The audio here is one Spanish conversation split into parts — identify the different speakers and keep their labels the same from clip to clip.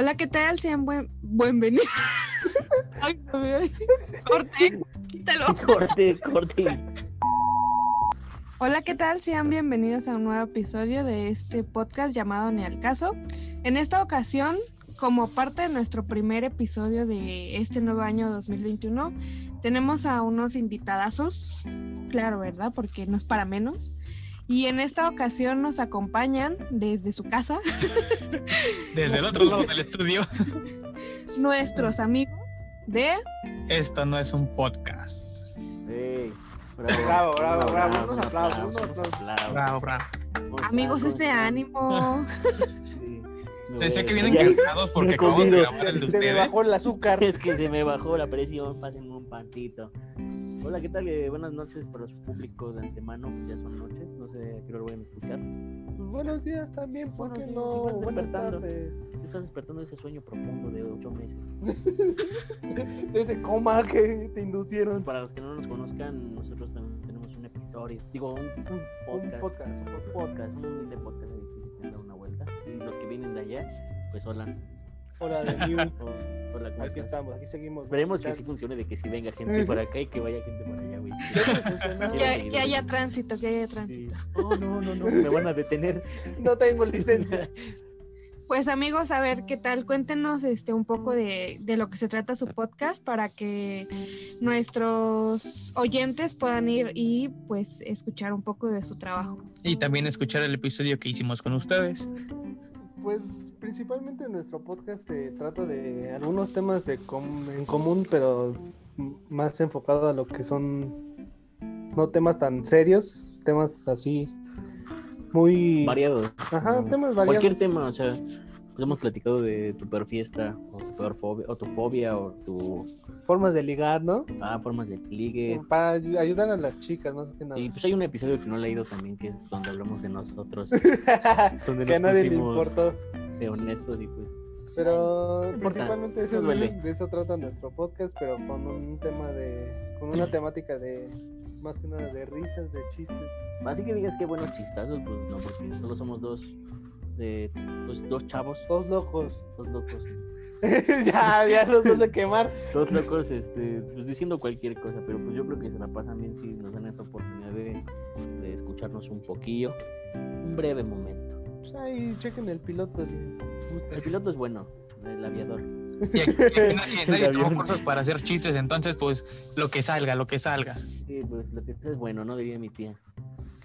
Speaker 1: Hola, ¿qué tal? Sean buen, bienvenidos. corte, quítalo.
Speaker 2: Corte, corte.
Speaker 1: Hola, ¿qué tal? Sean bienvenidos a un nuevo episodio de este podcast llamado Ni al caso. En esta ocasión, como parte de nuestro primer episodio de este nuevo año 2021, tenemos a unos invitadazos, claro, ¿verdad? Porque no es para menos. Y en esta ocasión nos acompañan desde su casa.
Speaker 3: Desde el otro lado del estudio.
Speaker 1: Nuestros amigos de...
Speaker 3: Esto no es un podcast.
Speaker 2: Sí.
Speaker 4: Bravo, bravo, bravo. Unos aplausos, unos aplausos.
Speaker 3: Bravo, bravo.
Speaker 1: Amigos, es de ánimo.
Speaker 3: Se sé que vienen cansados porque acabamos de grabar el de
Speaker 4: Se me bajó el azúcar.
Speaker 2: Es que se me bajó la presión, pasen un pancito. Hola, ¿qué tal? Eh, buenas noches para su público de antemano, pues ya son noches, no sé a qué hora lo vayan a escuchar.
Speaker 4: Pues buenos días también, ¿por qué
Speaker 2: Bueno,
Speaker 4: no? Buenas tardes.
Speaker 2: Estás despertando de ese sueño profundo de ocho meses.
Speaker 4: Ese coma que te inducieron.
Speaker 2: Para los que no nos conozcan, nosotros también tenemos un episodio, digo, un, un
Speaker 4: Un
Speaker 2: podcast,
Speaker 4: podcast, un
Speaker 2: un
Speaker 4: podcast.
Speaker 2: podcast, un podcast, se dar una vuelta. Y los que vienen de allá, pues hola.
Speaker 4: Hola, de New.
Speaker 2: Hola, ¿cómo
Speaker 4: Aquí
Speaker 2: estás?
Speaker 4: estamos, aquí seguimos.
Speaker 2: Esperemos que sí funcione, de que sí venga gente por acá y que vaya gente por allá, güey.
Speaker 1: Que, haya tránsito, que haya
Speaker 2: Sí.
Speaker 1: tránsito.
Speaker 2: Oh, no, no, no, me van a detener.
Speaker 4: No tengo licencia.
Speaker 1: Pues amigos, a ver qué tal, cuéntenos este un poco de, de lo que se trata su podcast para que nuestros oyentes puedan ir y pues escuchar un poco de su trabajo.
Speaker 3: Y también escuchar el episodio que hicimos con ustedes.
Speaker 4: Pues principalmente nuestro podcast se trata de algunos temas de com- en común, pero más enfocado a lo que son no temas tan serios, temas así muy
Speaker 2: Variado.
Speaker 4: Ajá, temas variados.
Speaker 2: Cualquier tema, o sea, pues hemos platicado de tu peor fiesta, o tu peor fobia, o tu fobia, o tu
Speaker 4: formas de ligar, ¿no?
Speaker 2: ah, formas de ligue.
Speaker 4: Para ay- ayudar a las chicas, más que nada.
Speaker 2: Y pues hay un episodio que no he leído también, que es donde hablamos de nosotros, donde
Speaker 4: que a nadie le importó.
Speaker 2: de honestos y pues
Speaker 4: Pero principalmente eso, de eso trata nuestro podcast, pero con un tema de, con una temática de más que nada de risas, de chistes.
Speaker 2: así que digas que buenos chistazos, pues no, porque solo somos dos, de, pues, dos chavos,
Speaker 4: Todos locos.
Speaker 2: dos locos,
Speaker 4: ya, ya los vas a quemar.
Speaker 2: dos locos, este, pues diciendo cualquier cosa, pero pues yo creo que se la pasan bien si nos dan esta oportunidad de, de escucharnos un poquillo, un breve momento.
Speaker 4: Pues ahí chequen el piloto si gusta.
Speaker 2: El piloto es bueno, el aviador.
Speaker 3: Y aquí, aquí nadie, nadie tomó cursos para hacer chistes, entonces pues lo que salga, lo que salga.
Speaker 2: Sí, pues lo que es bueno, ¿no? Diría mi tía.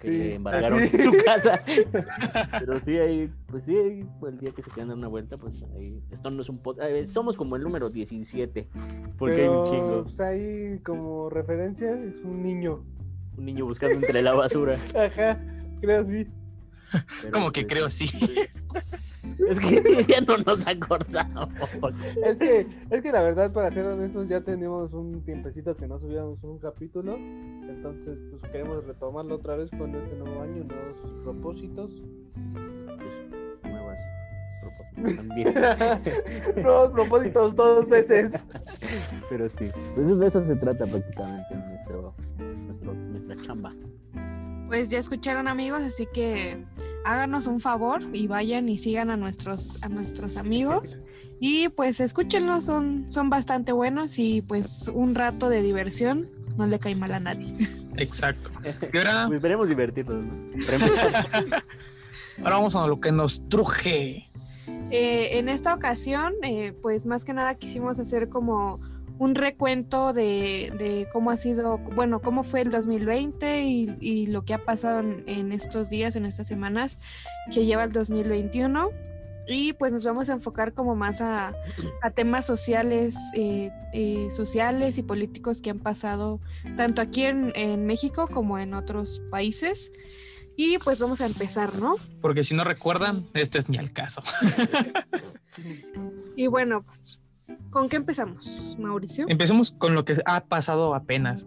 Speaker 2: Que
Speaker 4: Sí,
Speaker 2: le embargaron
Speaker 4: así.
Speaker 2: su casa. Pero sí, ahí, pues sí, ahí, pues, el día que se quedan dar una vuelta, pues ahí. Esto no es un podcast. somos como el número 17. Porque hay un chingo.
Speaker 4: Pues ahí como referencia es un niño.
Speaker 2: Un niño buscando entre la basura.
Speaker 4: Ajá, creo así.
Speaker 2: Pero,
Speaker 3: Como que
Speaker 2: pues,
Speaker 3: creo sí.
Speaker 2: Es que ya no nos acordamos.
Speaker 4: Es que, es que la verdad, para ser honestos, ya tenemos un tiempecito que no subíamos un capítulo. Entonces, pues queremos retomarlo otra vez con este nuevo año, nuevos propósitos.
Speaker 2: Pues, nuevas propósitos también.
Speaker 4: nuevos propósitos dos veces.
Speaker 2: Pero sí. Pues de eso se trata prácticamente nuestro, nuestro, nuestra chamba.
Speaker 1: Pues ya escucharon amigos, así que háganos un favor y vayan y sigan a nuestros a nuestros amigos y pues escúchenlos, son son bastante buenos y pues un rato de diversión no le cae mal a nadie.
Speaker 3: Exacto. Y ahora,
Speaker 2: Pues esperemos divertirnos, ¿no? Esperemos-
Speaker 3: ahora vamos a lo que nos truje.
Speaker 1: Eh, en esta ocasión, eh, pues más que nada quisimos hacer como un recuento de, de cómo ha sido, bueno, cómo fue el 2020 y, y lo que ha pasado en, en estos días, en estas semanas que lleva el 2021. Y pues nos vamos a enfocar como más a, a temas sociales, eh, eh, sociales y políticos que han pasado tanto aquí en, en México como en otros países. Y pues vamos a empezar, ¿no?
Speaker 3: Porque si no recuerdan, este es ni al caso.
Speaker 1: Y bueno, ¿con qué empezamos, Mauricio?
Speaker 3: Empecemos con lo que ha pasado apenas.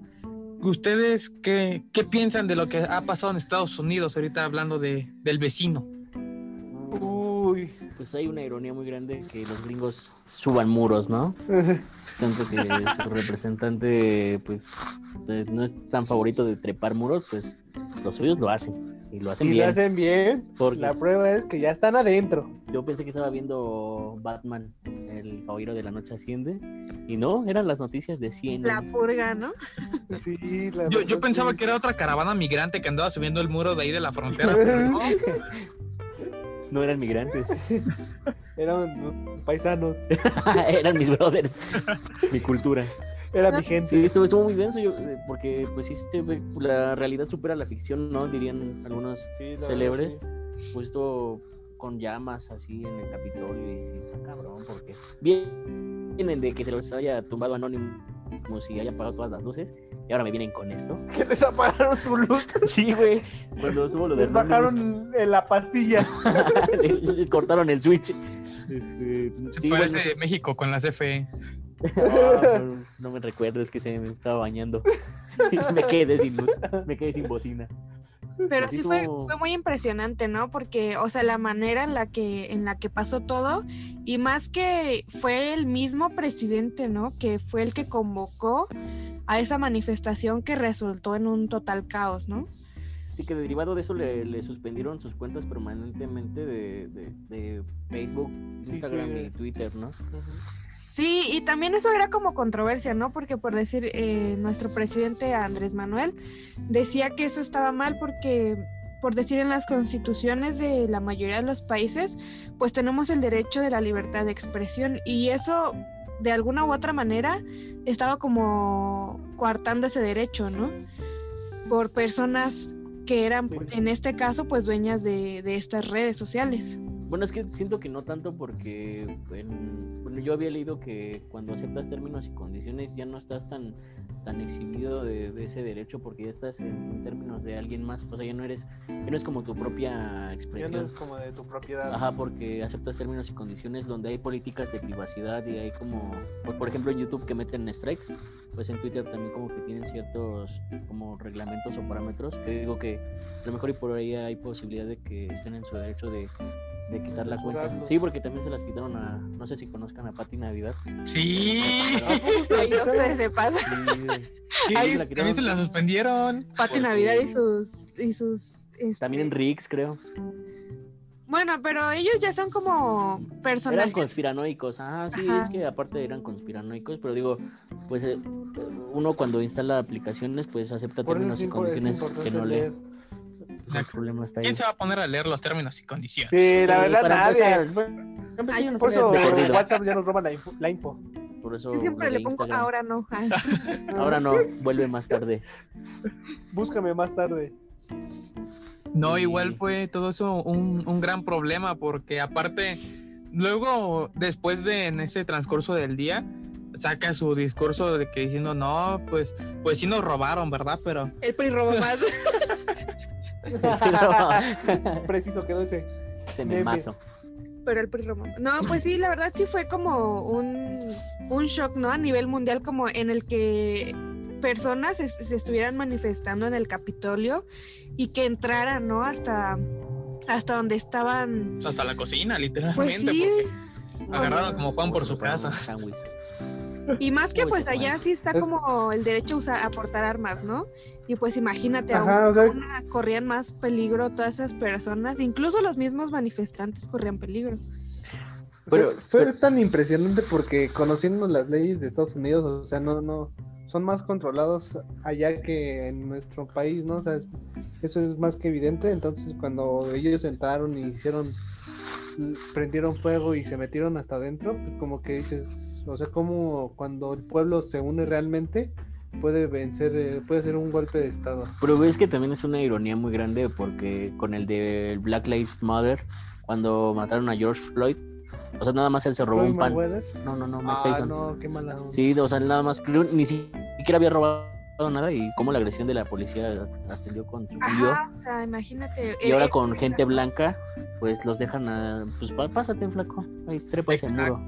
Speaker 3: ¿Ustedes qué, qué piensan de lo que ha pasado en Estados Unidos ahorita hablando de, del vecino?
Speaker 2: Pues hay una ironía muy grande que los gringos suban muros, ¿no? Tanto que su representante, pues, eh, no es tan favorito de trepar muros, pues los suyos lo hacen. Y lo hacen
Speaker 4: Y lo
Speaker 2: bien.
Speaker 4: hacen bien.
Speaker 2: porque-
Speaker 4: La prueba es que ya están adentro.
Speaker 2: yo pensé que estaba viendo Batman, el caballero de la noche asciende, y no, eran las noticias de 100.
Speaker 1: La purga, ¿no?
Speaker 4: Sí, la
Speaker 3: Yo, yo pensaba que era otra caravana migrante que andaba subiendo el muro de ahí de la frontera. pero no.
Speaker 2: No eran migrantes,
Speaker 4: Eran paisanos.
Speaker 2: eran mis brothers, mi cultura.
Speaker 4: Era mi gente.
Speaker 2: Sí, estuvo, estuvo muy denso, yo, eh, porque pues sí, la realidad supera la ficción, ¿no? Dirían algunos
Speaker 4: Sí, verdad, sí.
Speaker 2: pues esto con llamas así en el Capitolio y está cabrón porque bien- vienen de que se los haya tumbado Anonymous y haya apagado todas las luces y ahora me vienen con esto.
Speaker 4: Que les apagaron su luz.
Speaker 2: Sí, güey, cuando estuvo lo de
Speaker 4: Les bajaron en la pastilla.
Speaker 2: le, le cortaron el switch. Este,
Speaker 3: Se
Speaker 2: sí,
Speaker 3: parece
Speaker 2: bueno,
Speaker 3: México con la CFE.
Speaker 2: ah, no, no me recuerdes que se me estaba bañando. me quedé sin luz, me quedé sin bocina.
Speaker 1: Pero sí fue,
Speaker 2: como-
Speaker 1: fue muy impresionante, ¿no? Porque, o sea, la manera en la que, en la que pasó todo, y más que fue el mismo presidente, ¿no? Que fue el que convocó a esa manifestación que resultó en un total caos, ¿no?
Speaker 2: Sí, que derivado de eso le, le suspendieron sus cuentas permanentemente de, de- de Facebook, Instagram
Speaker 4: que-
Speaker 2: y Twitter, ¿no?
Speaker 1: Sí, y también eso era como controversia, ¿no? Porque por decir, eh, nuestro presidente Andrés Manuel decía que eso estaba mal porque, por decir, en las constituciones de la mayoría de los países, pues tenemos el derecho de la libertad de expresión y eso, de alguna u otra manera, estaba como coartando ese derecho, ¿no? Por personas que eran, en este caso, pues dueñas de, de estas redes sociales.
Speaker 2: Bueno, es que siento que no tanto porque en- bueno, yo había leído que cuando aceptas términos y condiciones ya no estás tan tan exhibido de, de ese derecho porque ya estás en, términos de alguien más, o sea, ya no eres ya no es como tu propia
Speaker 4: Ya no
Speaker 2: expresión.
Speaker 4: es como de tu propiedad.
Speaker 2: Ajá, porque aceptas términos y condiciones donde hay políticas de privacidad y hay como, por, por ejemplo en YouTube que meten strikes, pues en Twitter también como que tienen ciertos como reglamentos o parámetros que digo que a lo mejor y por ahí hay posibilidad de que estén en su derecho de, de quitar la cuenta. Sí, porque también se las quitaron a, no sé si conozcan a Pati Navidad.
Speaker 3: Sí.
Speaker 1: Ahí ustedes de paso.
Speaker 2: Sí,
Speaker 3: Ay,
Speaker 2: la
Speaker 3: también se la suspendieron.
Speaker 1: Pati
Speaker 2: Porque-
Speaker 1: Navidad y sus y sus
Speaker 2: También en
Speaker 1: este,
Speaker 2: Rix, creo.
Speaker 1: Bueno, pero ellos ya son como
Speaker 2: Eran
Speaker 1: personajes.
Speaker 2: conspiranoicos. Ah, sí,
Speaker 1: Ajá.
Speaker 2: es que aparte eran conspiranoicos, pero digo, pues eh, uno cuando instala aplicaciones, pues acepta
Speaker 4: Por
Speaker 2: términos y condiciones que no lee.
Speaker 4: Leer.
Speaker 2: El problema está ahí.
Speaker 3: ¿Quién se va a poner a leer los términos y condiciones?
Speaker 4: Sí, la verdad, nadie. Por eso. WhatsApp ya nos roba la info. La info.
Speaker 2: Por eso
Speaker 1: Yo siempre le pongo
Speaker 2: Instagram.
Speaker 1: ahora no. Ay.
Speaker 2: Ahora no, vuelve más tarde.
Speaker 4: Búscame más tarde.
Speaker 3: No,
Speaker 2: Sí.
Speaker 3: igual fue todo eso un, un gran problema porque aparte, luego después de en ese transcurso del día, saca su discurso de que diciendo, no, pues, pues sí nos robaron, ¿verdad? Pero
Speaker 1: El PRI robó más.
Speaker 4: Preciso quedó ese.
Speaker 2: Se me mazo.
Speaker 1: pero el PRI. No, pues sí, la verdad sí fue como un, un shock, ¿no? A nivel mundial, como en el que personas se estuvieran manifestando en el Capitolio y que entraran, ¿no? Hasta, hasta donde estaban.
Speaker 3: hasta la cocina, literalmente.
Speaker 1: Pues sí.
Speaker 3: porque agarraron como pan por su casa.
Speaker 1: Y más que
Speaker 2: Uy,
Speaker 1: pues allá sí está
Speaker 4: Es-
Speaker 1: como el derecho a, usar, a portar armas, ¿no? Y pues imagínate,
Speaker 4: Ajá,
Speaker 1: aún,
Speaker 4: o sea-
Speaker 1: aún corrían más peligro todas esas personas, incluso los mismos manifestantes corrían peligro.
Speaker 4: O sea,
Speaker 2: Pero-
Speaker 4: fue
Speaker 2: pero-
Speaker 4: tan impresionante porque conociendo las leyes de Estados Unidos, o sea, no, no, son más controlados allá que en nuestro país, ¿no? O sea, es- eso es más que evidente. Entonces, cuando ellos entraron y hicieron, prendieron fuego y se metieron hasta adentro, pues como que dices, o sea, como cuando el pueblo se une realmente, puede vencer, eh, puede ser un golpe de estado.
Speaker 2: Pero ves que también es una ironía muy grande porque con el de Black Lives Matter, cuando mataron a George Floyd, o sea, nada más él se robó un pan. No, no, no, Mike
Speaker 4: Ah,
Speaker 2: Tyson.
Speaker 4: no, qué mala onda.
Speaker 2: Sí, o sea, nada más, creo, ni siquiera había robado nada y cómo la agresión de la policía atendió contribuyó.
Speaker 1: Ajá, o sea, imagínate.
Speaker 2: Y
Speaker 1: eh,
Speaker 2: ahora
Speaker 1: eh,
Speaker 2: con gente blanca, pues los dejan a, pues pásate, flaco, ahí trepa ese muro.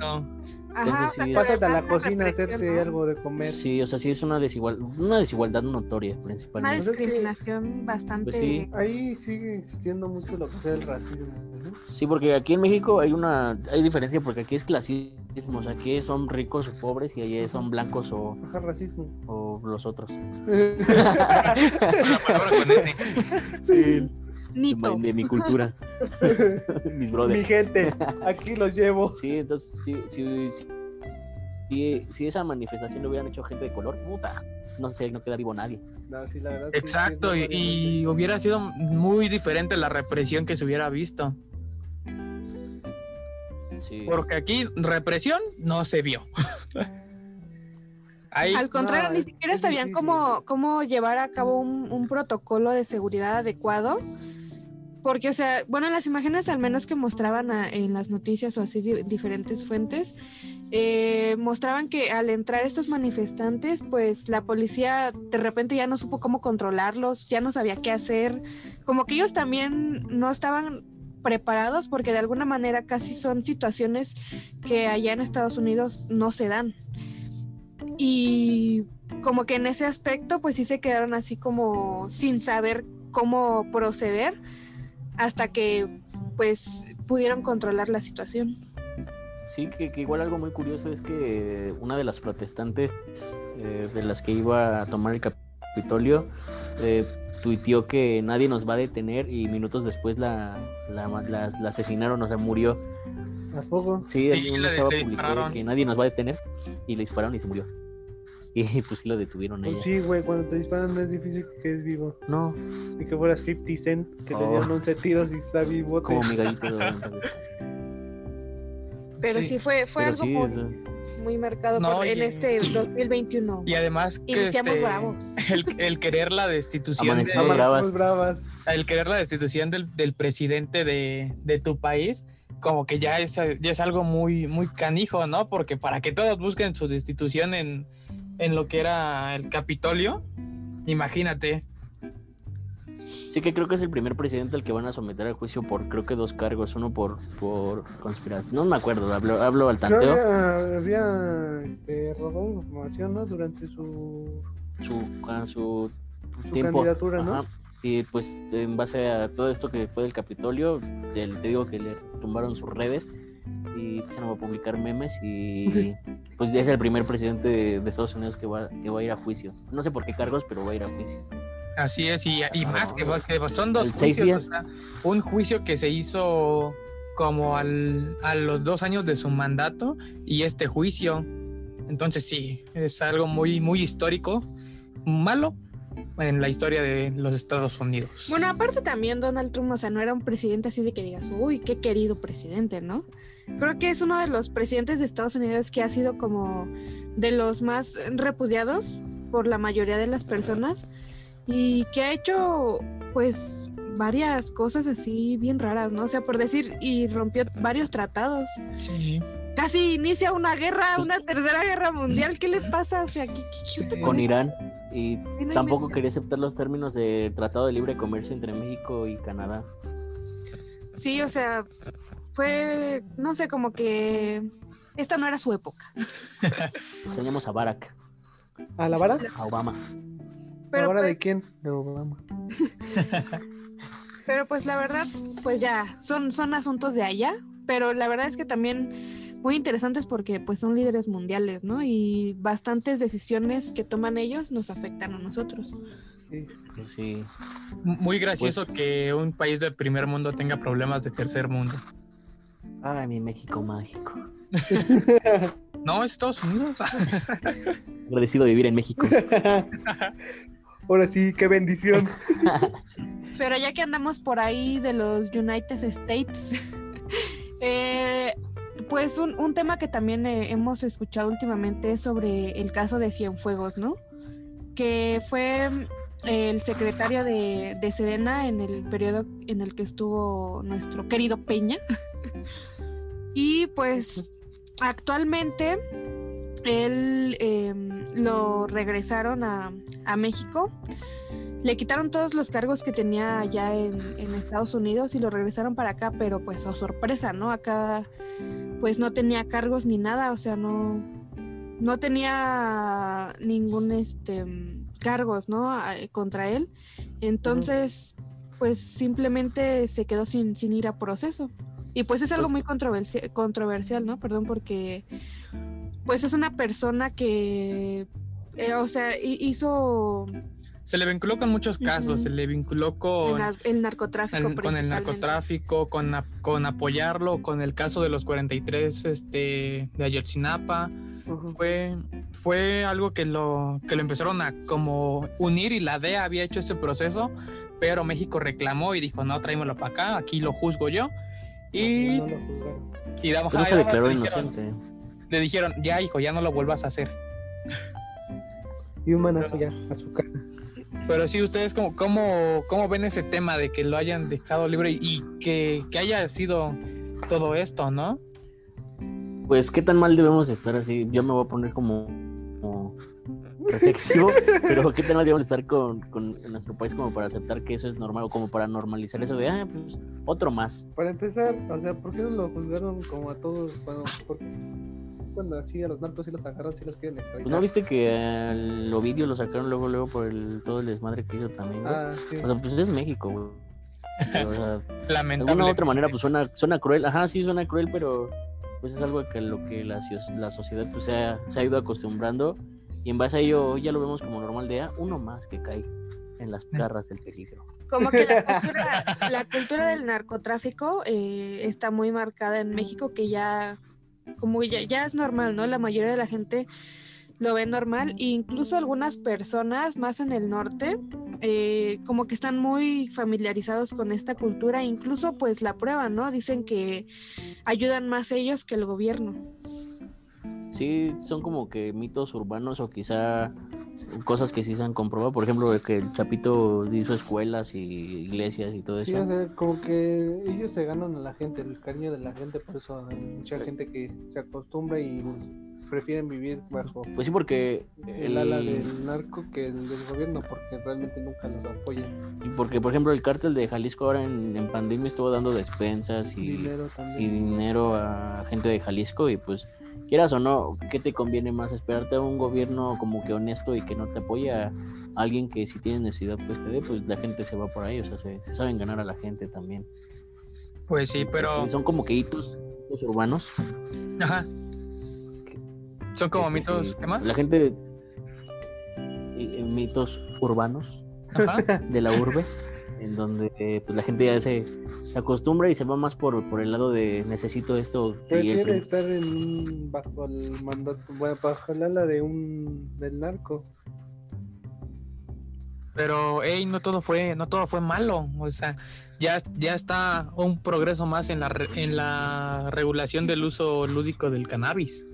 Speaker 2: Entonces sí.
Speaker 4: Pásate a la cocina a hacerte
Speaker 1: ¿no?
Speaker 4: algo de comer.
Speaker 2: Sí, o sea, sí es una desigual, una desigualdad notoria
Speaker 1: Una
Speaker 2: principalmente.
Speaker 4: Pues es que-
Speaker 1: discriminación bastante.
Speaker 2: Pues sí.
Speaker 4: Ahí sigue existiendo mucho lo que es el racismo. ¿no?
Speaker 2: Sí, porque aquí en México hay una, hay diferencia porque aquí es clasismo, o sea, aquí son ricos o pobres y allá son blancos o,
Speaker 4: Ajá, racismo.
Speaker 2: o los otros.
Speaker 3: La palabra con.
Speaker 2: Sí.
Speaker 1: Nito.
Speaker 2: De, mi cultura. Mis
Speaker 4: Mi
Speaker 2: brothers.
Speaker 4: gente, aquí los llevo.
Speaker 2: Sí, entonces, sí, sí, sí. Si, si esa manifestación lo hubieran hecho gente de color, puta, no sé, no queda vivo nadie.
Speaker 4: No, sí, la verdad. sí, sí,
Speaker 3: Exacto, y, y hubiera sido muy diferente la represión que se hubiera visto.
Speaker 2: Sí.
Speaker 3: Porque aquí represión no se vio. Ahí,
Speaker 1: Al contrario,
Speaker 4: No,
Speaker 1: ni siquiera sabían cómo, cómo llevar a cabo un, un protocolo de seguridad adecuado. Porque, o sea, bueno, en las imágenes al menos que mostraban en las noticias o así di- diferentes fuentes, eh, mostraban que al entrar estos manifestantes, pues la policía de repente ya no supo cómo controlarlos, ya no sabía qué hacer, como que ellos también no estaban preparados porque de alguna manera casi son situaciones que allá en Estados Unidos no se dan. Y como que en ese aspecto, pues sí se quedaron así como sin saber cómo proceder hasta que pues pudieron controlar la situación.
Speaker 2: Sí, que, que igual algo muy curioso es que una de las protestantes eh, de las que iba a tomar el Capitolio eh, tuiteó que nadie nos va a detener y minutos después la, la, la- la asesinaron, o sea, murió.
Speaker 4: ¿A poco?
Speaker 2: Sí,
Speaker 3: Sí, le-
Speaker 2: chava
Speaker 3: le
Speaker 2: publicó que nadie nos va a detener y le dispararon y se murió. Y pues sí lo detuvieron
Speaker 4: Pues
Speaker 2: ella.
Speaker 4: sí, güey, cuando te disparan no es difícil que quedes vivo.
Speaker 2: No,
Speaker 4: Ni que fueras 50 Cent, que le
Speaker 2: Oh.
Speaker 4: dieron 11 tiros y está vivo.
Speaker 2: como mi gallito de.
Speaker 1: Pero
Speaker 3: Sí,
Speaker 1: sí, fue, fue
Speaker 2: Pero
Speaker 1: algo
Speaker 2: sí,
Speaker 1: muy, muy marcado
Speaker 3: No,
Speaker 1: por- en este 2021.
Speaker 3: y además que
Speaker 1: Iniciamos
Speaker 3: este,
Speaker 1: bravos.
Speaker 3: el, el querer la destitución de,
Speaker 2: bravas.
Speaker 4: bravas.
Speaker 3: el querer la destitución del, del presidente de, de tu país como que ya es, ya es algo muy muy canijo no porque para que todos busquen su destitución en, en lo que era el Capitolio imagínate
Speaker 2: Sí que creo que es el primer presidente al que van a someter a juicio por creo que dos cargos, uno por, por conspiración, no me acuerdo, hablo, hablo al tanteo,
Speaker 4: había, había este, robado información, ¿no? Durante su,
Speaker 2: su, a su
Speaker 4: su
Speaker 2: tiempo.
Speaker 4: candidatura, ¿no?
Speaker 2: Ajá. Y pues en base a todo esto que fue del Capitolio, te, te digo que le tumbaron sus redes y empezaron a publicar memes y pues es el primer presidente de, de Estados Unidos que va, que va a ir a juicio. No sé por qué cargos, pero va a ir a juicio.
Speaker 3: así es y, y más que, que son dos
Speaker 2: seis
Speaker 3: juicios
Speaker 2: días.
Speaker 3: o sea, un juicio que se hizo como al, a los dos años de su mandato y este juicio entonces sí es algo muy muy histórico malo en la historia de los Estados Unidos
Speaker 1: Bueno, aparte también Donald Trump, o sea, no era un presidente así de que digas, uy, qué querido presidente, ¿no? Creo que es uno de los presidentes de Estados Unidos que ha sido como de los más repudiados por la mayoría de las personas y que ha hecho, pues, varias cosas así bien raras, ¿no? O sea, por decir, y rompió varios tratados.
Speaker 3: sí
Speaker 1: Casi inicia una guerra, una tercera guerra mundial. ¿Qué le pasa? O sea, ¿qué, qué, qué onda
Speaker 2: Con? Irán y
Speaker 1: no
Speaker 2: tampoco quería aceptar los términos de Tratado de Libre Comercio entre México y Canadá.
Speaker 1: Sí, o sea, fue, no sé, como que esta no era su época.
Speaker 2: Extrañamos a Barack,
Speaker 4: ¿A la vara?
Speaker 2: a Obama.
Speaker 1: Pero,
Speaker 4: ¿Ahora
Speaker 1: pues,
Speaker 4: de quién? De Obama.
Speaker 1: pero pues la verdad, pues ya, son, son asuntos de allá, pero la verdad es que también muy interesantes porque pues son líderes mundiales, ¿no? Y bastantes decisiones que toman ellos nos afectan a nosotros.
Speaker 4: Sí.
Speaker 2: Pues sí.
Speaker 3: muy gracioso que un país del primer mundo tenga problemas de tercer mundo
Speaker 2: Ay, mi México mágico.
Speaker 3: no es Estados Unidos
Speaker 2: Agradecido de vivir en México.
Speaker 4: Ahora sí, qué bendición.
Speaker 1: Pero ya que andamos por ahí de los United States, eh, pues un, un tema que también eh, hemos escuchado últimamente es sobre el caso de Cienfuegos, ¿no? Que fue el secretario de, de Sedena en el periodo en el que estuvo nuestro querido Peña. y pues actualmente él eh, lo regresaron a, a México le quitaron todos los cargos que tenía allá en, en Estados Unidos y lo regresaron para acá, pero pues oh sorpresa, ¿no? Acá pues no tenía cargos ni nada, o sea, no, no tenía ningún este cargos, ¿no? Contra él. Entonces, pues simplemente se quedó sin, sin ir a proceso. Y pues es algo
Speaker 2: Pues-
Speaker 1: muy controversi- controversial, ¿no? Perdón, porque pues es una persona que, eh, o sea, hi- hizo
Speaker 3: se le vinculó con muchos casos, se le vinculó con,
Speaker 1: el narcotráfico.
Speaker 3: el- con el narcotráfico, con, con apoyarlo, con el caso de los 43 este, de Ayotzinapa. Fue, fue algo que lo, que lo empezaron a como unir y la DEA había hecho ese proceso, pero México reclamó y dijo, no, tráemelo para acá, aquí lo juzgo yo. Y,
Speaker 4: No lo juzgaron.
Speaker 3: y damos-
Speaker 2: no se declaró
Speaker 3: le dijeron-
Speaker 2: inocente.
Speaker 3: le dijeron, ya hijo, ya no lo vuelvas a hacer.
Speaker 4: Y un manazo ya a su casa.
Speaker 3: Pero sí, ustedes cómo, cómo, cómo ven ese tema de que lo hayan dejado libre y que, que haya sido todo esto, ¿no?
Speaker 2: Pues, ¿qué tan mal debemos estar así? Yo me voy a poner como, como reflexivo, pero ¿qué tan mal debemos estar con, con en nuestro país como para aceptar que eso es normal o como para normalizar eso de, ah, pues, otro más?
Speaker 4: Para empezar, o sea, ¿por qué no lo juzgaron como a todos? Bueno, porque cuando así a los narcos sí los agarran, sí los quieren.
Speaker 2: Pues, ¿No viste que al Ovidio lo sacaron luego, luego por el, todo el desmadre que hizo también, güey?
Speaker 4: Ah, sí.
Speaker 2: O sea, pues es México, güey. O sea, de alguna otra manera, pues suena, suena cruel. Ajá, sí suena cruel, pero pues es algo que lo que la, la sociedad pues, se, ha, se ha ido acostumbrando y en base a ello ya lo vemos como normal de ah, uno más que cae en las garras del peligro.
Speaker 1: Como que la cultura, la cultura del narcotráfico eh, está muy marcada en México, que ya, como ya, ya es normal, ¿no? La mayoría de la gente lo ve normal, e incluso algunas personas más en el norte, eh, como que están muy familiarizados con esta cultura, incluso pues la prueban, ¿no? Dicen que ayudan más ellos que el gobierno.
Speaker 2: Sí, son como que mitos urbanos o quizá cosas que sí se han comprobado. Por ejemplo, que el Chapito hizo escuelas y iglesias y todo
Speaker 4: Sí,
Speaker 2: eso.
Speaker 4: o sea, como que ellos se ganan a la gente, el cariño de la gente, por eso hay mucha gente que se acostumbra y prefieren vivir bajo
Speaker 2: Pues sí, porque
Speaker 4: el ala del narco que el del gobierno, porque realmente nunca los apoyan.
Speaker 2: y porque por ejemplo el cártel de Jalisco ahora en, en pandemia estuvo dando despensas y
Speaker 4: Dinero
Speaker 2: y dinero a gente de Jalisco y pues quieras o no, ¿qué te conviene más? Esperarte a un gobierno como que honesto y que no te apoya a alguien que si tiene necesidad pues te dé, pues la gente se va por ahí, o sea, se, se saben ganar a la gente también.
Speaker 3: Pues sí, pero...
Speaker 2: Son como que hitos, hitos urbanos.
Speaker 3: Ajá. Son como
Speaker 2: pues,
Speaker 3: mitos, ¿qué más?
Speaker 2: La gente... y- y mitos urbanos
Speaker 3: Ajá.
Speaker 2: de la urbe, en donde eh, pues la gente ya se, se acostumbra y se va más por, por el lado de necesito esto
Speaker 4: Prefiere estar en un- bajo el mandato, bueno, bajo el ala de un del narco.
Speaker 3: Pero, hey, no todo fue, no todo fue malo. O sea, ya, ya está un progreso más en la, en la regulación del uso lúdico del cannabis.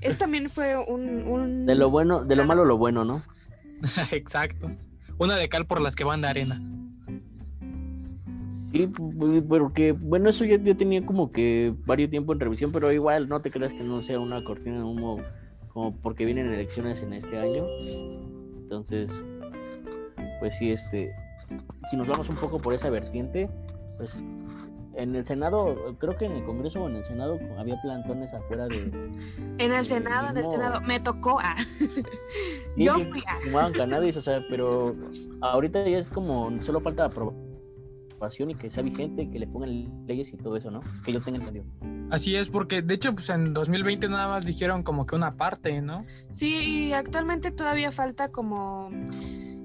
Speaker 1: Eso también fue un... un-
Speaker 2: de lo bueno, de lo malo lo bueno, ¿no?
Speaker 3: Exacto. Una de cal por las que van de arena.
Speaker 2: Sí, pu- porque, bueno, eso ya, ya tenía como que varios tiempo en revisión, pero igual no te creas que no sea una cortina de humo como porque vienen elecciones en este año. Entonces, pues sí, este, si nos vamos un poco por esa vertiente, pues en el Senado, creo que en el Congreso o en el Senado había plantones afuera de...
Speaker 1: En el Senado, en el Senado, me tocó. ah.
Speaker 2: Sí,
Speaker 1: Yo fui a...
Speaker 2: fumaban cannabis, o sea, pero ahorita ya es como, solo falta aprobación y que sea vigente, que le pongan leyes y todo eso, ¿no? Que yo tenga entendido.
Speaker 3: Así es, porque de hecho, pues en 2020 nada más dijeron como que una parte, ¿no?
Speaker 1: Sí, y actualmente todavía falta como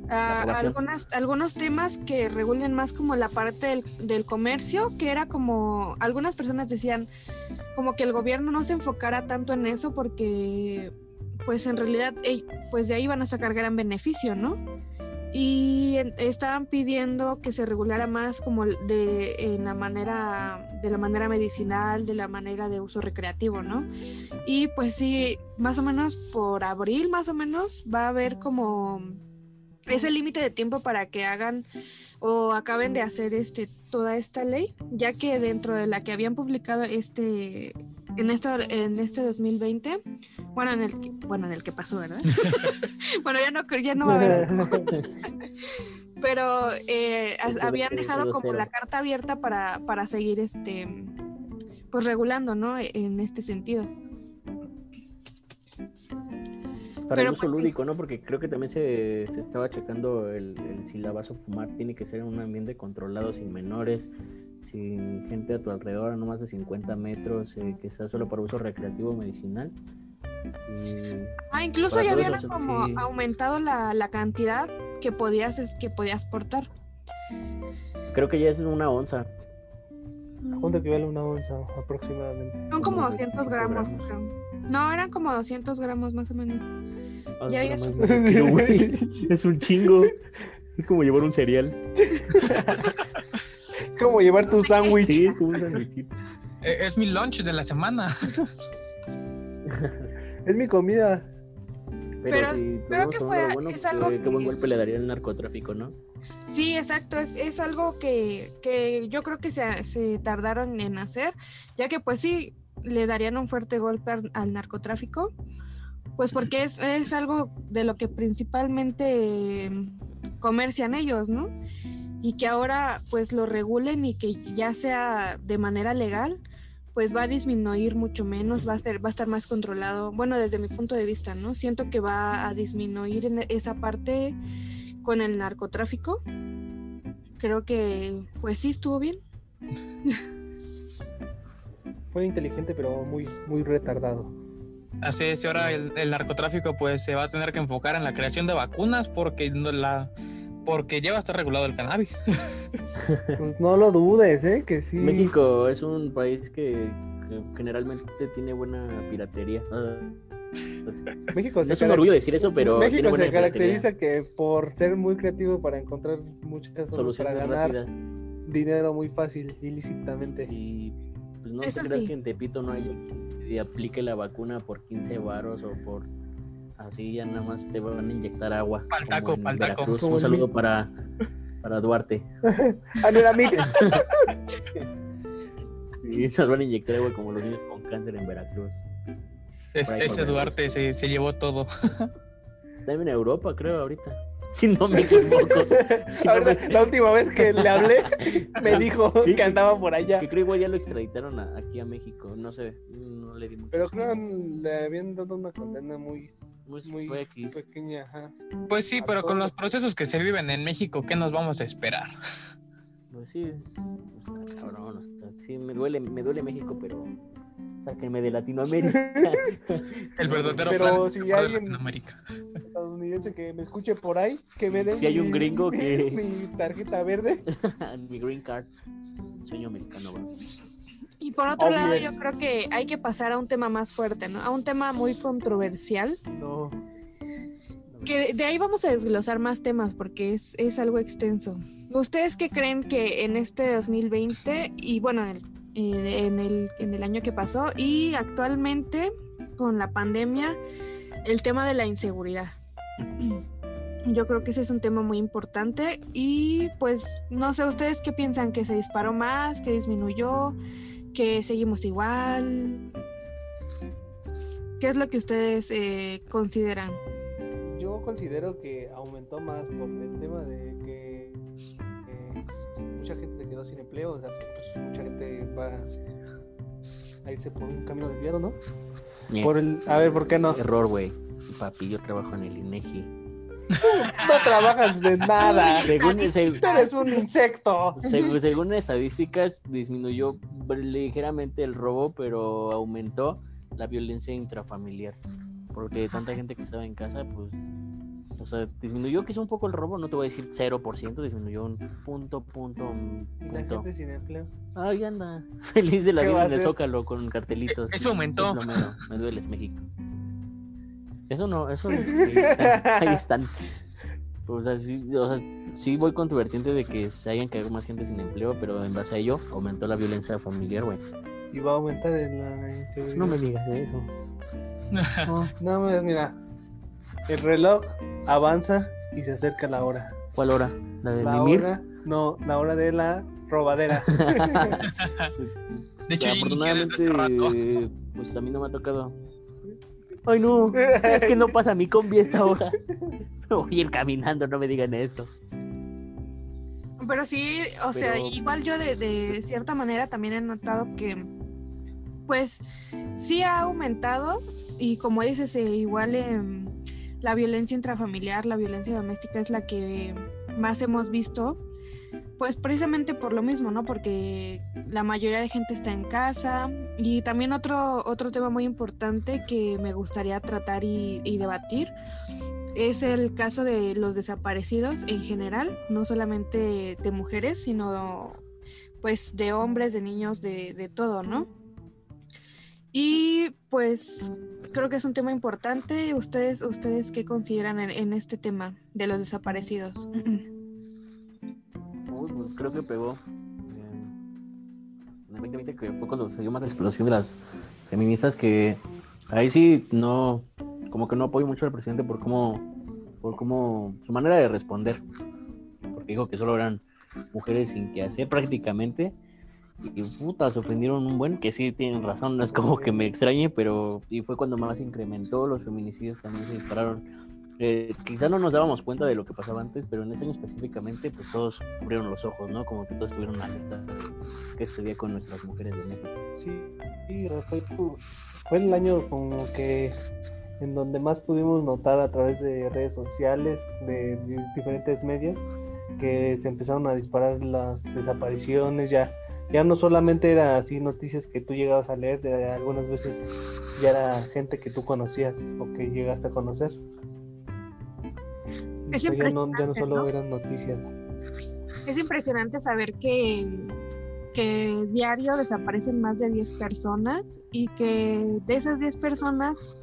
Speaker 1: ah, algunas, algunos temas que regulen más como la parte del, del comercio, que era como, algunas personas decían como que el gobierno no se enfocara tanto en eso porque pues en realidad pues de ahí van a sacar gran beneficio, ¿no? Y estaban pidiendo que se regulara más como de en la manera de la manera medicinal, de la manera de uso recreativo, ¿no? Y pues sí, más o menos por abril, más o menos, va a haber como ese límite de tiempo para que hagan o acaben de hacer este toda esta ley, ya que dentro de la que habían publicado este en esto en este 2020, bueno, en el que, bueno, en el que pasó, ¿verdad? bueno, ya no ya no va a haber pero eh, habían dejado como la carta abierta para, para seguir este pues regulando, ¿no? E- En este sentido.
Speaker 2: Para
Speaker 1: Pero,
Speaker 2: el uso
Speaker 1: pues, sí.
Speaker 2: lúdico, ¿no? Porque creo que también se, se estaba checando el, el si la vas a fumar tiene que ser en un ambiente controlado, sin menores, sin gente a tu alrededor, no más de 50 metros, eh, que sea solo para uso recreativo o medicinal. Y-
Speaker 1: Ah, incluso ya habían como
Speaker 2: sí.
Speaker 1: aumentado la, la cantidad que podías, es que podías portar.
Speaker 2: Creo que ya es una onza.
Speaker 4: ¿Cuánto equivale una onza aproximadamente?
Speaker 1: Son como
Speaker 2: Como
Speaker 1: 200
Speaker 2: 25
Speaker 1: gramos,
Speaker 2: gramos.
Speaker 1: No, eran como 200 gramos más o menos.
Speaker 2: Ah,
Speaker 1: Ya,
Speaker 2: más güey. Es un chingo. Es como llevar un cereal.
Speaker 4: Es como llevar tu sándwich.
Speaker 2: Sí, un sándwichito.
Speaker 3: Eh, Es mi lunch de la semana.
Speaker 4: Es mi comida.
Speaker 2: Pero,
Speaker 1: Pero
Speaker 2: si
Speaker 1: creo que fue-
Speaker 2: bueno,
Speaker 1: es
Speaker 2: pues,
Speaker 1: algo
Speaker 2: qué- qué buen
Speaker 1: que-
Speaker 2: golpe le daría el narcotráfico, ¿no?
Speaker 1: Sí, exacto, es, es algo que, que yo creo que se, se tardaron en hacer, ya que pues sí, le darían un fuerte golpe al, al narcotráfico, pues porque es, es algo de lo que principalmente eh, comercian ellos, ¿no? Y que ahora pues lo regulen y que ya sea de manera legal, pues va a disminuir mucho menos, va a ser, va a estar más controlado. Bueno, desde mi punto de vista, ¿no? Siento que va a disminuir en esa parte con el narcotráfico. Creo que pues sí estuvo bien.
Speaker 4: Fue inteligente, pero muy, muy retardado.
Speaker 3: Así es, y ahora el, el narcotráfico pues se va a tener que enfocar en la creación de vacunas porque no la porque ya va a estar regulado el cannabis.
Speaker 4: Pues no lo dudes, ¿eh? Que sí.
Speaker 2: México es un país que, que generalmente tiene buena piratería. Ah,
Speaker 4: México
Speaker 2: no
Speaker 4: se,
Speaker 2: es un orgullo decir eso, pero
Speaker 4: México se caracteriza
Speaker 2: piratería.
Speaker 4: que por ser muy creativo para encontrar muchas formas para
Speaker 2: soluciones
Speaker 4: ganar
Speaker 2: rápidas.
Speaker 4: dinero muy fácil, ilícitamente.
Speaker 2: Y pues no
Speaker 1: Eso
Speaker 2: te creas
Speaker 1: sí.
Speaker 2: que en Tepito no hay y aplique la vacuna por 15 varos o por así ya nada más te van a inyectar agua.
Speaker 3: Pa'l
Speaker 2: como
Speaker 3: taco,
Speaker 2: en
Speaker 3: pa'l taco.
Speaker 2: Veracruz.
Speaker 4: Como
Speaker 2: Un saludo para, para Duarte.
Speaker 4: Ah.
Speaker 2: Y nos van a inyectar agua como los niños con cáncer en Veracruz.
Speaker 3: Ese Duarte se, se llevó todo.
Speaker 2: Está en Europa, creo, ahorita. Si no me equivoco. Si no
Speaker 4: Ahorita,
Speaker 2: me-
Speaker 4: La última vez que le hablé, me dijo
Speaker 2: Sí,
Speaker 4: que andaba por allá.
Speaker 2: Que creo igual ya lo extraditaron a- aquí a México. No sé, no le di mucho.
Speaker 4: Pero creo que le habían dado una condena muy,
Speaker 2: Muy,
Speaker 4: pequeña. Ajá.
Speaker 3: Pues sí,
Speaker 4: A
Speaker 3: pero con los procesos que se viven en México, ¿qué nos vamos a esperar?
Speaker 2: Pues sí, es, está cabrón. o sea, sí, me duele, me duele México, pero sáquenme de Latinoamérica.
Speaker 3: El verdadero
Speaker 4: Pero
Speaker 3: plan
Speaker 4: si alguien-
Speaker 3: Latinoamérica.
Speaker 4: Estadounidense que me escuche por ahí, que me dé
Speaker 2: Si hay un
Speaker 4: mi-
Speaker 2: gringo que-
Speaker 4: mi tarjeta verde.
Speaker 2: Mi green card. Sueño americano, bro.
Speaker 1: Y por otro lado, yo creo que hay que pasar a un tema más fuerte, ¿no? A un tema muy controversial,
Speaker 4: No.
Speaker 1: que de- de ahí vamos a desglosar más temas porque es, es algo extenso. ¿Ustedes qué creen que en este 2020 y bueno, en el, en- el, en el año que pasó y actualmente con la pandemia, el tema de la inseguridad? Yo creo que ese es un tema muy importante y pues no sé ustedes qué piensan, que se disparó más, que disminuyó, que seguimos igual. ¿Qué es lo que ustedes eh, consideran?
Speaker 4: Yo considero que aumentó más por el tema de que eh, mucha gente se quedó sin empleo, o sea, mucha gente va a irse por un camino desviado, ¿no? Por el, a ver, ¿por qué no?
Speaker 2: Error, güey. Papi, yo trabajo en el INEGI.
Speaker 4: No trabajas de nada.
Speaker 2: Según,
Speaker 4: eres un insecto.
Speaker 2: seg- según estadísticas, disminuyó ligeramente el robo, pero aumentó la violencia intrafamiliar. Porque tanta gente que estaba en casa, pues. O sea, disminuyó quizá un poco el robo, no te voy a decir 0%, disminuyó un punto, punto, un
Speaker 4: Y la
Speaker 2: punto.
Speaker 4: gente sin empleo.
Speaker 2: Ahí anda, feliz de la
Speaker 4: ¿Qué va
Speaker 2: vida en el? Zócalo con cartelitos.
Speaker 3: Eso aumentó.
Speaker 2: Es me dueles, México. Eso no, eso ahí están. Ahí están. O sea, sí, o sea, sí voy con tu vertiente de que se hayan quedado más gente sin empleo, pero en base a ello aumentó la violencia familiar, güey.
Speaker 4: Y va a aumentar en la inseguridad.
Speaker 2: No me digas eso. No.
Speaker 4: No, mira. El reloj avanza y se acerca la hora.
Speaker 2: ¿Cuál hora? ¿La de
Speaker 4: La
Speaker 2: mimir?
Speaker 4: hora, no, la hora de la robadera.
Speaker 3: De hecho, ya.
Speaker 2: Afortunadamente, pues a mí no me ha tocado. Ay, no, es que no pasa mi combi a esta hora. Voy a ir caminando, no me digan esto.
Speaker 1: Pero sí, o sea,
Speaker 2: Pero-
Speaker 1: igual yo de, de cierta manera también he notado que, pues, sí ha aumentado y como dices, eh, igual em, la violencia intrafamiliar, la violencia doméstica es la que más hemos visto, pues precisamente por lo mismo, ¿no? Porque la mayoría de gente está en casa y también otro, otro tema muy importante que me gustaría tratar y, debatir es el caso de los desaparecidos en general, no solamente de mujeres, sino pues de hombres, de niños, de, de todo, ¿no? Y pues creo que es un tema importante. ¿Ustedes, ustedes qué consideran en, este tema de los desaparecidos?
Speaker 2: Pues creo que pegó. En el 2020 que fue cuando se dio más la explosión de las feministas que ahí sí no, como que no apoyo mucho al presidente por cómo, por cómo, su manera de responder. Porque dijo que solo eran mujeres sin que hacer prácticamente. Y puta, se ofendieron un buen, que sí tienen razón, no es como que me extrañe, pero y fue cuando más incrementó, los feminicidios también se dispararon. Eh, quizá no nos dábamos cuenta de lo que pasaba antes, pero en ese año específicamente, pues todos abrieron los ojos, ¿no? Como que todos tuvieron alerta de qué sucedía con nuestras mujeres de México.
Speaker 4: Sí, sí, fue, fue el año como que en donde más pudimos notar a través de redes sociales, de, diferentes medios, que se empezaron a disparar las desapariciones, ya, ya no solamente era así noticias que tú llegabas a leer, de algunas veces ya era gente que tú conocías o que llegaste a conocer.
Speaker 1: Es
Speaker 4: ya, no, ya no
Speaker 1: impresionante,
Speaker 4: solo
Speaker 1: ¿no?
Speaker 4: eran noticias.
Speaker 1: Es impresionante saber que, que diario desaparecen más de 10 personas y que de esas 10 personas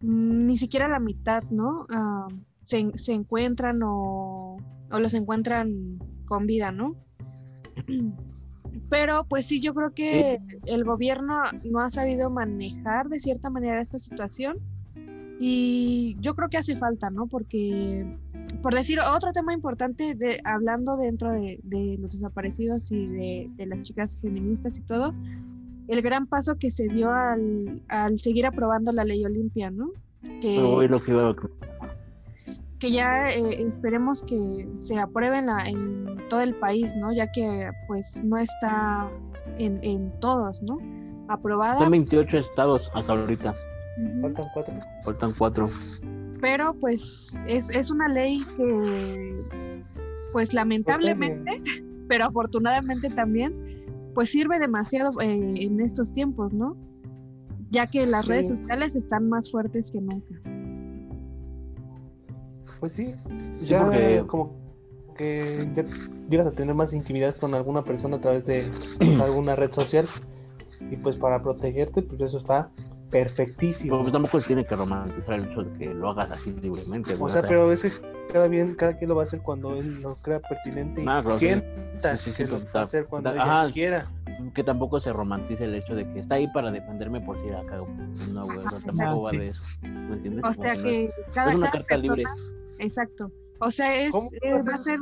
Speaker 1: ni siquiera la mitad, ¿no? Ah, se, se encuentran o, o los encuentran con vida, ¿no? Pero pues sí, yo creo que el gobierno no ha sabido manejar de cierta manera esta situación y yo creo que hace falta, ¿no? Porque por decir otro tema importante, de, hablando dentro de, de los desaparecidos y de, de las chicas feministas y todo, el gran paso que se dio al, al seguir aprobando la ley Olimpia, ¿no? Que,
Speaker 2: lo que iba a-
Speaker 1: que ya eh, esperemos que se apruebe en, la- en todo el país, ¿no? Ya que pues no está en, en todos, ¿no? Aprobada.
Speaker 2: Son 28 estados hasta ahorita.
Speaker 4: Faltan cuatro.
Speaker 2: faltan cuatro.
Speaker 1: pero pues es, es una ley que pues lamentablemente, pero afortunadamente también, pues sirve demasiado eh, en estos tiempos, ¿no? Ya que las
Speaker 4: Sí.
Speaker 1: redes sociales están más fuertes que nunca.
Speaker 4: Pues sí,
Speaker 2: Sí,
Speaker 4: ya
Speaker 2: porque-
Speaker 4: como que ya llegas a tener más intimidad con alguna persona a través de alguna red social y pues para protegerte pues eso está perfectísimo.
Speaker 2: Pues tampoco se tiene que romantizar el hecho de que lo hagas así libremente.
Speaker 4: O sea, pero ese cada bien, cada quien lo va a hacer cuando él lo crea pertinente y
Speaker 2: claro,
Speaker 4: sienta
Speaker 2: Sí, sí, sí,
Speaker 4: que lo va a hacer cuando ella quiera.
Speaker 2: que tampoco se romantice el hecho de que está ahí para defenderme por si la cago. No, güey, o sea, tampoco va
Speaker 3: sí.
Speaker 2: de eso. ¿Me entiendes?
Speaker 1: O
Speaker 2: Como
Speaker 1: sea
Speaker 2: no es-
Speaker 1: que cada,
Speaker 2: es una
Speaker 1: cada
Speaker 2: carta libre.
Speaker 1: Exacto. O sea, es,
Speaker 4: ¿Cómo
Speaker 1: eh,
Speaker 4: va a
Speaker 1: ser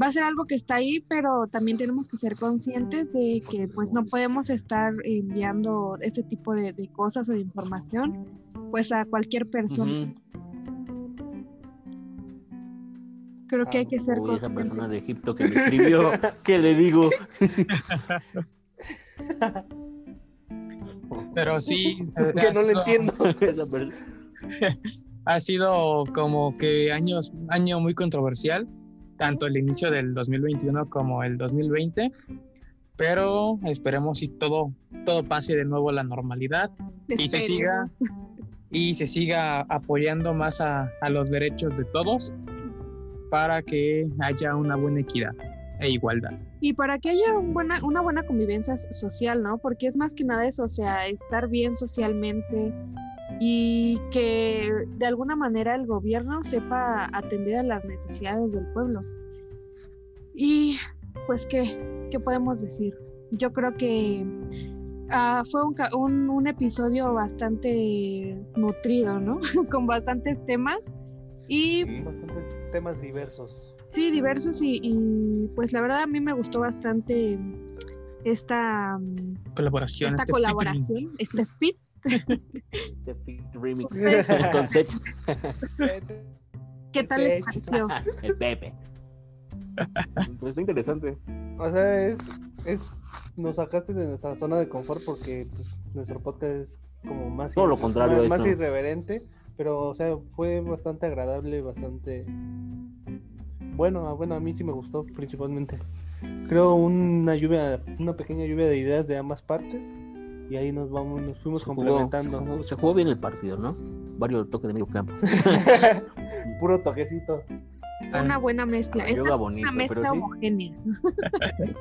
Speaker 1: va a ser algo que está ahí, pero también tenemos que ser conscientes de que pues no podemos estar enviando este tipo de, de cosas o de información pues a cualquier persona. Creo que hay que ser
Speaker 2: Uy, esa
Speaker 1: conscientes.
Speaker 2: persona de Egipto que me escribió, ¿qué le digo?
Speaker 3: Pero sí,
Speaker 4: que no le entiendo.
Speaker 3: Ha sido como que años, año muy controversial, tanto el inicio del 2021 como el 2020, pero esperemos si todo, todo pase de nuevo a la normalidad y se siga y se siga apoyando más a, a los derechos de todos para que haya una buena equidad e igualdad.
Speaker 1: Y para que haya un buena, una buena convivencia social, ¿no? Porque es más que nada eso, o sea, estar bien socialmente y que de alguna manera el gobierno sepa atender a las necesidades del pueblo. Y pues, ¿qué, qué podemos decir? Yo creo que ah, fue un, un, un episodio bastante nutrido, ¿no? Con bastantes temas. Y
Speaker 4: Bastantes temas diversos.
Speaker 1: Sí, diversos y, y, pues la verdad a mí me gustó bastante esta, mm,
Speaker 3: Colaboración.
Speaker 1: esta
Speaker 3: este
Speaker 1: colaboración, este fit.
Speaker 2: The Fit Remix. Con Sech,
Speaker 1: ¿Qué tal les pareció?
Speaker 2: el Pepe. Pues está interesante.
Speaker 4: O sea, es, es nos sacaste de nuestra zona de confort porque pues, nuestro podcast es como más
Speaker 2: Todo lo contrario
Speaker 4: más, más irreverente, pero o sea, fue bastante agradable, bastante bueno, bueno, a mí sí me gustó principalmente. Creo una lluvia, una pequeña lluvia de ideas de ambas partes y ahí nos vamos, nos fuimos
Speaker 2: Se jugó,
Speaker 4: complementando.
Speaker 2: se jugó- se jugó bien el partido, ¿no? varios toques de medio campo.
Speaker 4: Puro toquecito.
Speaker 1: Una buena mezcla. Es
Speaker 2: Yoga
Speaker 1: una
Speaker 2: bonito,
Speaker 1: mezcla
Speaker 2: pero sí.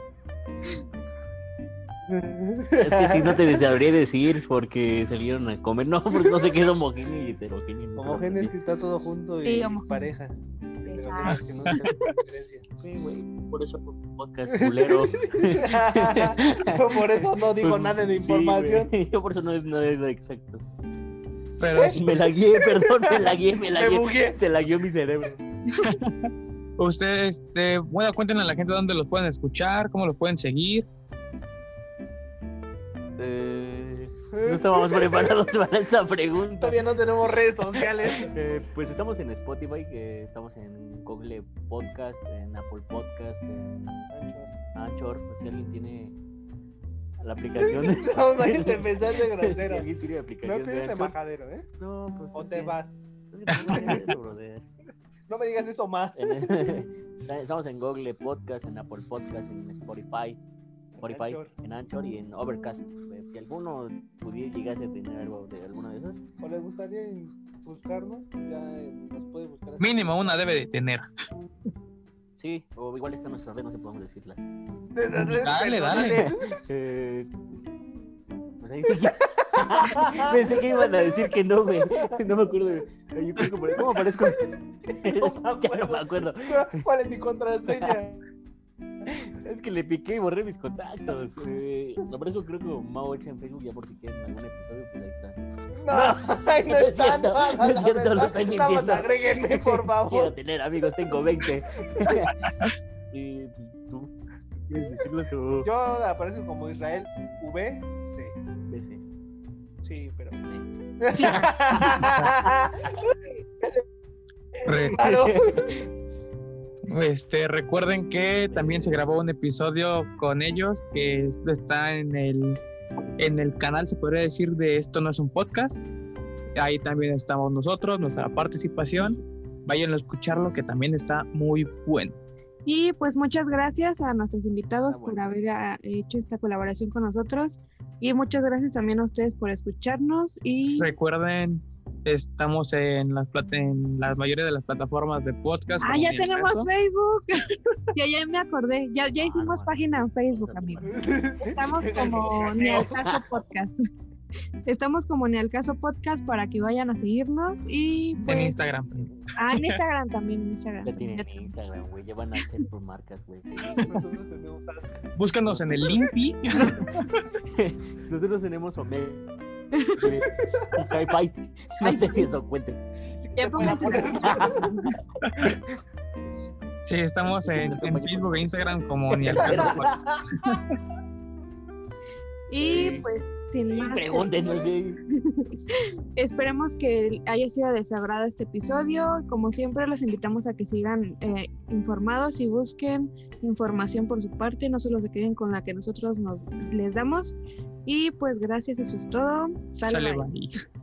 Speaker 2: Es que sí, no te sabría decir porque salieron a comer. No, porque no sé qué es homogéneo y heterogéneo.
Speaker 4: Homogéneo es que está todo junto y
Speaker 1: Sí,
Speaker 4: pareja. Pero
Speaker 1: Exacto.
Speaker 4: que no sea diferencia.
Speaker 2: Sí, güey, por eso podcast culero.
Speaker 4: Yo por eso no digo
Speaker 2: Pues,
Speaker 4: nada de información.
Speaker 2: Yo por eso no, es lo exacto.
Speaker 3: Pero
Speaker 2: Me la guié, perdón, me la guié, me la
Speaker 4: Me
Speaker 2: guié. Se la guió mi cerebro.
Speaker 3: ustedes, este, bueno, cuéntenle a la gente dónde los pueden escuchar, cómo los pueden seguir.
Speaker 2: Eh, no estábamos preparados para esa pregunta.
Speaker 4: Todavía no tenemos redes sociales.
Speaker 2: Eh, pues estamos en Spotify, que estamos en Google Podcast, en Apple Podcast, en Anchor. Si alguien tiene la aplicación.
Speaker 4: No vayas a empezar de
Speaker 2: Si
Speaker 4: grosero.
Speaker 2: alguien tiene la
Speaker 4: No
Speaker 2: aplicación de
Speaker 4: empieces de
Speaker 2: Anchor.
Speaker 4: majadero, ¿eh?
Speaker 2: No, pues.
Speaker 4: O te
Speaker 2: que-
Speaker 4: vas.
Speaker 2: no me
Speaker 4: digas eso más.
Speaker 2: En- Estamos en Google Podcast, en Apple Podcast, en Spotify, Spotify,
Speaker 4: Anchor.
Speaker 2: en Anchor y en Overcast. Si alguno pudiera llegase a tener algo de alguna de esas,
Speaker 4: ¿O les gustaría buscarnos? Ya eh, nos puede buscar. así.
Speaker 3: Mínimo una debe de tener.
Speaker 2: sí, o igual está nuestra red, no sé podemos decirlas.
Speaker 3: Dale, dale.
Speaker 2: Eh, pues ahí sí. Pensé que iban a decir que no, güey. No me acuerdo. de- Yo creo que por- ¿Cómo aparezco? ya no me acuerdo.
Speaker 4: ¿Cuál es mi contraseña?
Speaker 2: Es que le piqué y borré mis contactos. Eh, lo aparezco creo que Mao Echa en Facebook, ya por si quieren algún episodio, pues ahí está.
Speaker 4: No, ay, no
Speaker 2: No es
Speaker 4: está.
Speaker 2: cierto,
Speaker 4: no,
Speaker 2: no es cierto, lo estoy mintiendo.
Speaker 4: agréguenme, por
Speaker 2: Quiero
Speaker 4: favor.
Speaker 2: tener amigos, tengo 20. y tú, ¿quieres decirlo o
Speaker 4: Yo aparezco como Israel VC.
Speaker 2: BC?
Speaker 4: Sí, pero.
Speaker 1: Sí.
Speaker 3: Re-
Speaker 4: Claro.
Speaker 3: Este, recuerden que también se grabó un episodio con ellos que está en el en el canal, se podría decir, de Esto no es un podcast. Ahí también estamos nosotros, nuestra participación. Vayan a escucharlo, que también está muy bueno.
Speaker 1: Y pues muchas gracias a nuestros invitados
Speaker 2: Ah,
Speaker 1: por
Speaker 2: bueno.
Speaker 1: haber ah, hecho esta colaboración con nosotros. Y muchas gracias también a ustedes por escucharnos. Y
Speaker 3: Recuerden, estamos en las en la mayoría de las plataformas de podcast.
Speaker 1: ah, ya tenemos
Speaker 3: Caso.
Speaker 1: Facebook. ya, ya me acordé. Ya, ya
Speaker 2: Ah,
Speaker 1: hicimos página en Facebook, amigos. Estamos como Ni al caso podcast. Estamos como Ni al caso podcast para que vayan a seguirnos. Y pues.
Speaker 3: En Instagram.
Speaker 1: Ah, en Instagram también. En Instagram.
Speaker 2: Ya tienen
Speaker 1: ya
Speaker 2: Instagram, güey. Ya van a hacer por marcas, güey.
Speaker 4: Nosotros tenemos.
Speaker 3: Búscanos en el Limpi.
Speaker 2: Nosotros tenemos Omega. y Hi-Fi. No
Speaker 1: Ay,
Speaker 2: sé
Speaker 1: sí.
Speaker 2: si eso
Speaker 1: pónganse
Speaker 3: Sí, estamos en, en Facebook e Instagram como Ni al Caso.
Speaker 1: Y pues sin más.
Speaker 2: Pregúntenos. sí.
Speaker 1: Esperemos que haya sido de su agrado este episodio. Como siempre, los invitamos a que sigan eh, informados y busquen información por su parte. No solo se queden con la que nosotros nos, les damos. Y pues gracias, eso es todo.
Speaker 3: Bye.